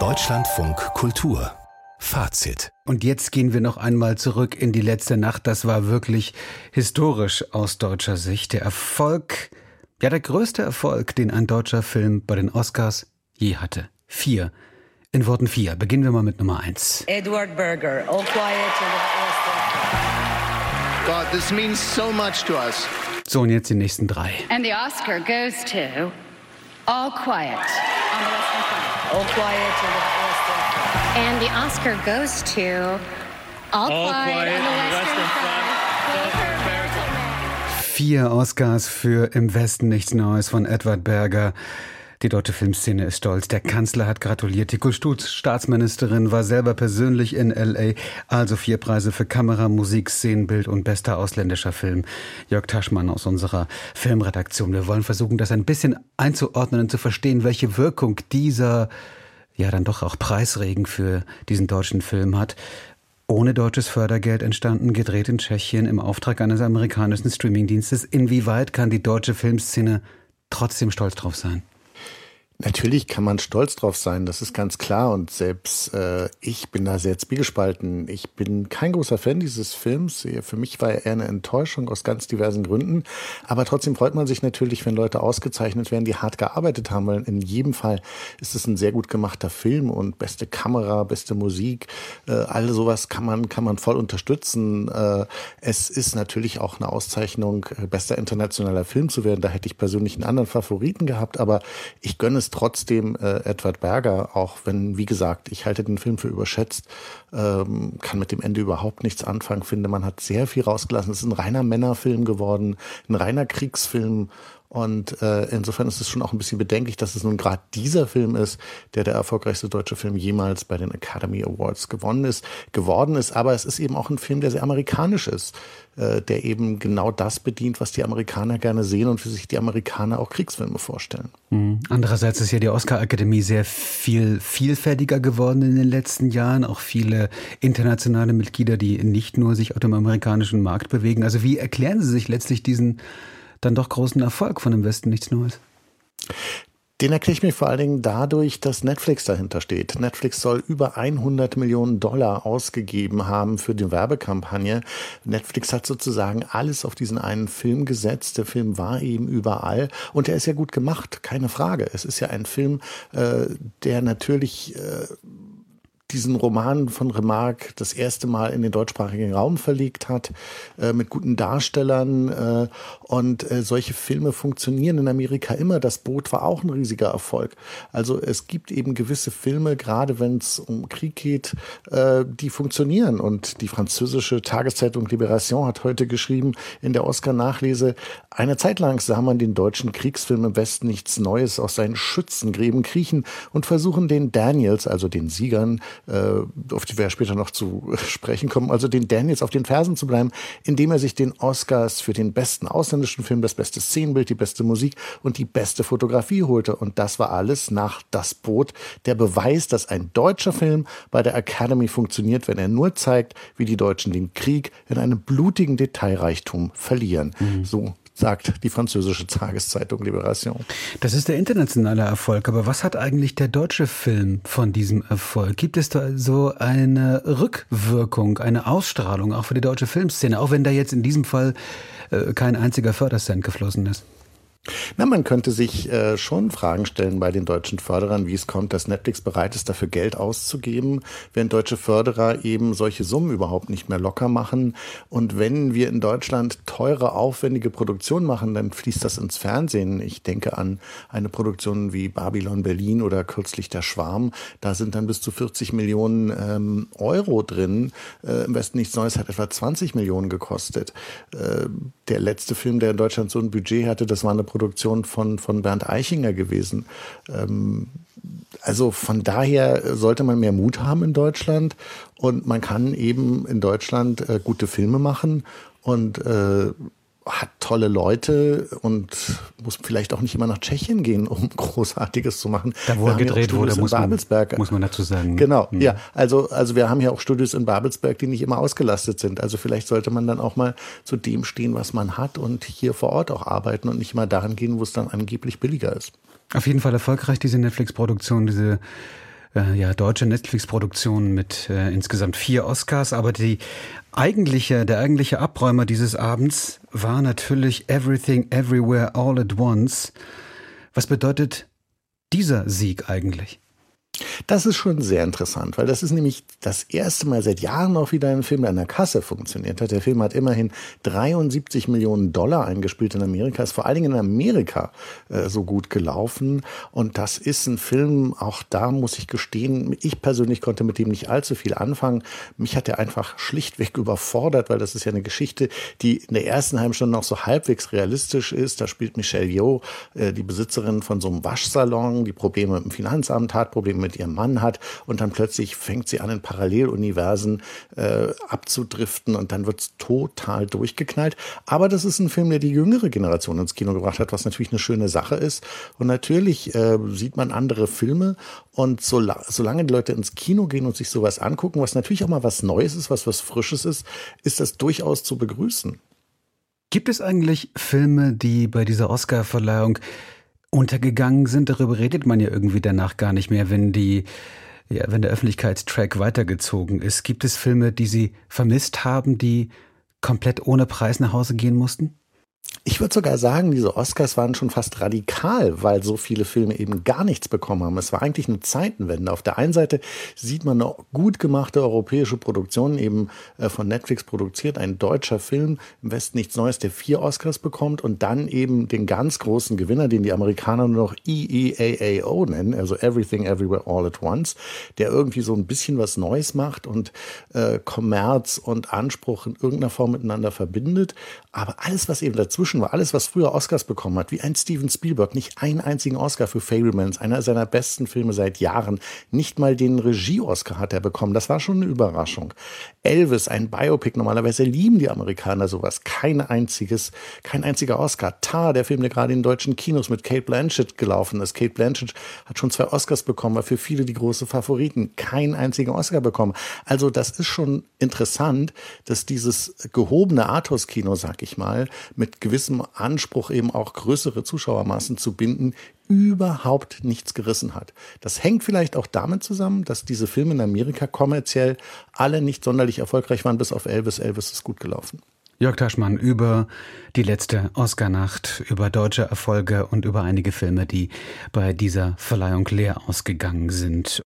Deutschlandfunk Kultur Fazit. Und jetzt gehen wir noch einmal zurück in die letzte Nacht. Das war wirklich historisch aus deutscher Sicht. Der Erfolg, ja der größte Erfolg, den ein deutscher Film bei den Oscars je hatte. Vier. In Worten vier. Beginnen wir mal mit Nummer eins. Edward Berger, All Quiet on the God, this means so much to us. So, und jetzt die nächsten drei. And the Oscar goes to All Quiet on the Western Front. All Quiet on the Western Front. And the Oscar goes to All, All Quiet, Quiet on the Western, Front. Vier Oscars für Im Westen nichts Neues von Edward Berger. Die deutsche Filmszene ist stolz. Der Kanzler hat gratuliert. Die Kulturstaatsministerin war selber persönlich in L.A. Also vier Preise für Kamera, Musik, Szenenbild und bester ausländischer Film. Jörg Taschmann aus unserer Filmredaktion. Wir wollen versuchen, das ein bisschen einzuordnen und zu verstehen, welche Wirkung dieser, ja dann doch auch Preisregen für diesen deutschen Film hat ohne deutsches Fördergeld entstanden, gedreht in Tschechien im Auftrag eines amerikanischen Streamingdienstes. Inwieweit kann die deutsche Filmszene trotzdem stolz drauf sein? Natürlich kann man stolz drauf sein, das ist ganz klar. Und selbst äh, ich bin da sehr zwiegespalten. Ich bin kein großer Fan dieses Films. Für mich war er eher eine Enttäuschung aus ganz diversen Gründen. Aber trotzdem freut man sich natürlich, wenn Leute ausgezeichnet werden, die hart gearbeitet haben. Weil in jedem Fall ist es ein sehr gut gemachter Film und beste Kamera, beste Musik, äh, all sowas kann man, kann man voll unterstützen. Äh, es ist natürlich auch eine Auszeichnung, äh, bester internationaler Film zu werden. Da hätte ich persönlich einen anderen Favoriten gehabt. Aber ich gönne es trotzdem äh, Edward Berger, auch wenn, wie gesagt, ich halte den Film für überschätzt, ähm, kann mit dem Ende überhaupt nichts anfangen, finde, man hat sehr viel rausgelassen. Es ist ein reiner Männerfilm geworden, ein reiner Kriegsfilm und äh, insofern ist es schon auch ein bisschen bedenklich, dass es nun gerade dieser Film ist, der der erfolgreichste deutsche Film jemals bei den Academy Awards gewonnen ist, geworden ist. Aber es ist eben auch ein Film, der sehr amerikanisch ist, äh, der eben genau das bedient, was die Amerikaner gerne sehen und wie sich die Amerikaner auch Kriegsfilme vorstellen. Mhm. Andererseits ist ja die Oscar-Akademie sehr viel vielfältiger geworden in den letzten Jahren. Auch viele internationale Mitglieder, die nicht nur sich auf dem amerikanischen Markt bewegen. Also wie erklären Sie sich letztlich diesen dann doch großen Erfolg von im Westen nichts Neues? Den erkläre ich mir vor allen Dingen dadurch, dass Netflix dahinter steht. Netflix soll über 100 Millionen Dollar ausgegeben haben für die Werbekampagne. Netflix hat sozusagen alles auf diesen einen Film gesetzt. Der Film war eben überall und er ist ja gut gemacht, keine Frage. Es ist ja ein Film, äh, der natürlich äh, diesen Roman von Remarque das erste Mal in den deutschsprachigen Raum verlegt hat, äh, mit guten Darstellern. Äh, und äh, solche Filme funktionieren in Amerika immer. Das Boot war auch ein riesiger Erfolg. Also es gibt eben gewisse Filme, gerade wenn es um Krieg geht, äh, die funktionieren. Und die französische Tageszeitung Libération hat heute geschrieben in der Oscar-Nachlese, eine Zeit lang sah man den deutschen Kriegsfilm im Westen nichts Neues aus seinen Schützengräben kriechen und versuchen den Daniels, also den Siegern, auf die wir später noch zu sprechen kommen, also den Daniels auf den Fersen zu bleiben, indem er sich den Oscars für den besten ausländischen Film, das beste Szenenbild, die beste Musik und die beste Fotografie holte. Und das war alles nach Das Boot, der Beweis, dass ein deutscher Film bei der Academy funktioniert, wenn er nur zeigt, wie die Deutschen den Krieg in einem blutigen Detailreichtum verlieren. Mhm. So sagt die französische Tageszeitung Libération. Das ist der internationale Erfolg, aber was hat eigentlich der deutsche Film von diesem Erfolg? Gibt es da so eine Rückwirkung, eine Ausstrahlung auch für die deutsche Filmszene, auch wenn da jetzt in diesem Fall äh, kein einziger Fördercent geflossen ist? Na, man könnte sich äh, schon Fragen stellen bei den deutschen Förderern, wie es kommt, dass Netflix bereit ist, dafür Geld auszugeben, wenn deutsche Förderer eben solche Summen überhaupt nicht mehr locker machen. Und wenn wir in Deutschland teure, aufwendige Produktionen machen, dann fließt das ins Fernsehen. Ich denke an eine Produktion wie Babylon Berlin oder kürzlich Der Schwarm. Da sind dann bis zu 40 Millionen ähm, Euro drin. Äh, Im Westen nichts Neues hat etwa 20 Millionen gekostet. Äh, der letzte Film, der in Deutschland so ein Budget hatte, das war eine Produktion von, von Bernd Eichinger gewesen. Ähm, also von daher sollte man mehr Mut haben in Deutschland und man kann eben in Deutschland äh, gute Filme machen und äh, hat tolle Leute und muss vielleicht auch nicht immer nach Tschechien gehen, um Großartiges zu machen. Da wo er gedreht ja wurde, muss man, muss man dazu sagen. Genau, mhm. ja. Also, also wir haben ja auch Studios in Babelsberg, die nicht immer ausgelastet sind. Also vielleicht sollte man dann auch mal zu dem stehen, was man hat und hier vor Ort auch arbeiten und nicht mal daran gehen, wo es dann angeblich billiger ist. Auf jeden Fall erfolgreich, diese Netflix-Produktion, diese äh, ja, deutsche Netflix-Produktion mit äh, insgesamt vier Oscars, aber die eigentliche, der eigentliche Abräumer dieses Abends war natürlich Everything Everywhere All at Once. Was bedeutet dieser Sieg eigentlich? Das ist schon sehr interessant, weil das ist nämlich das erste Mal seit Jahren auch wieder ein Film, der an der Kasse funktioniert hat. Der Film hat immerhin 73 Millionen Dollar eingespielt in Amerika, ist vor allen Dingen in Amerika äh, so gut gelaufen. Und das ist ein Film, auch da muss ich gestehen, ich persönlich konnte mit dem nicht allzu viel anfangen. Mich hat er einfach schlichtweg überfordert, weil das ist ja eine Geschichte, die in der ersten halben Stunde noch so halbwegs realistisch ist. Da spielt Michelle Yeoh, äh, die Besitzerin von so einem Waschsalon, die Probleme mit dem Finanzamt hat, Probleme mit ihrem Mann hat und dann plötzlich fängt sie an, in Paralleluniversen äh, abzudriften und dann wird's total durchgeknallt. Aber das ist ein Film, der die jüngere Generation ins Kino gebracht hat, was natürlich eine schöne Sache ist. Und natürlich äh, sieht man andere Filme und so, solange die Leute ins Kino gehen und sich sowas angucken, was natürlich auch mal was Neues ist, was was Frisches ist, ist das durchaus zu begrüßen. Gibt es eigentlich Filme, die bei dieser Oscarverleihung untergegangen sind. Darüber redet man ja irgendwie danach gar nicht mehr, wenn die ja, wenn der Öffentlichkeitstrack weitergezogen ist. Gibt es Filme, die Sie vermisst haben, die komplett ohne Preis nach Hause gehen mussten? Ich würde sogar sagen, diese Oscars waren schon fast radikal, weil so viele Filme eben gar nichts bekommen haben. Es war eigentlich eine Zeitenwende. Auf der einen Seite sieht man eine gut gemachte europäische Produktion, eben äh, von Netflix produziert, ein deutscher Film, im Westen nichts Neues, der vier Oscars bekommt und dann eben den ganz großen Gewinner, den die Amerikaner nur noch EEAAO nennen, also Everything Everywhere All at Once, der irgendwie so ein bisschen was Neues macht und äh, Kommerz und Anspruch in irgendeiner Form miteinander verbindet. Aber alles, was eben dazwischen dazwischen war. Alles, was früher Oscars bekommen hat, wie ein Steven Spielberg, nicht einen einzigen Oscar für Fablemans, einer seiner besten Filme seit Jahren, nicht mal den Regie-Oscar hat er bekommen. Das war schon eine Überraschung. Elvis, ein Biopic, normalerweise lieben die Amerikaner sowas. Kein einziges, kein einziger Oscar. Tar, der Film, der gerade in deutschen Kinos mit Kate Blanchett gelaufen ist. Kate Blanchett hat schon zwei Oscars bekommen, war für viele die große Favoriten. Kein einziger Oscar bekommen. Also das ist schon interessant, dass dieses gehobene Arthouse-Kino, sag ich mal, mit gewissen gewissem Anspruch eben auch größere Zuschauermassen zu binden, überhaupt nichts gerissen hat. Das hängt vielleicht auch damit zusammen, dass diese Filme in Amerika kommerziell alle nicht sonderlich erfolgreich waren, bis auf Elvis. Elvis ist gut gelaufen. Jörg Taschmann über die letzte Oscarnacht, über deutsche Erfolge und über einige Filme, die bei dieser Verleihung leer ausgegangen sind.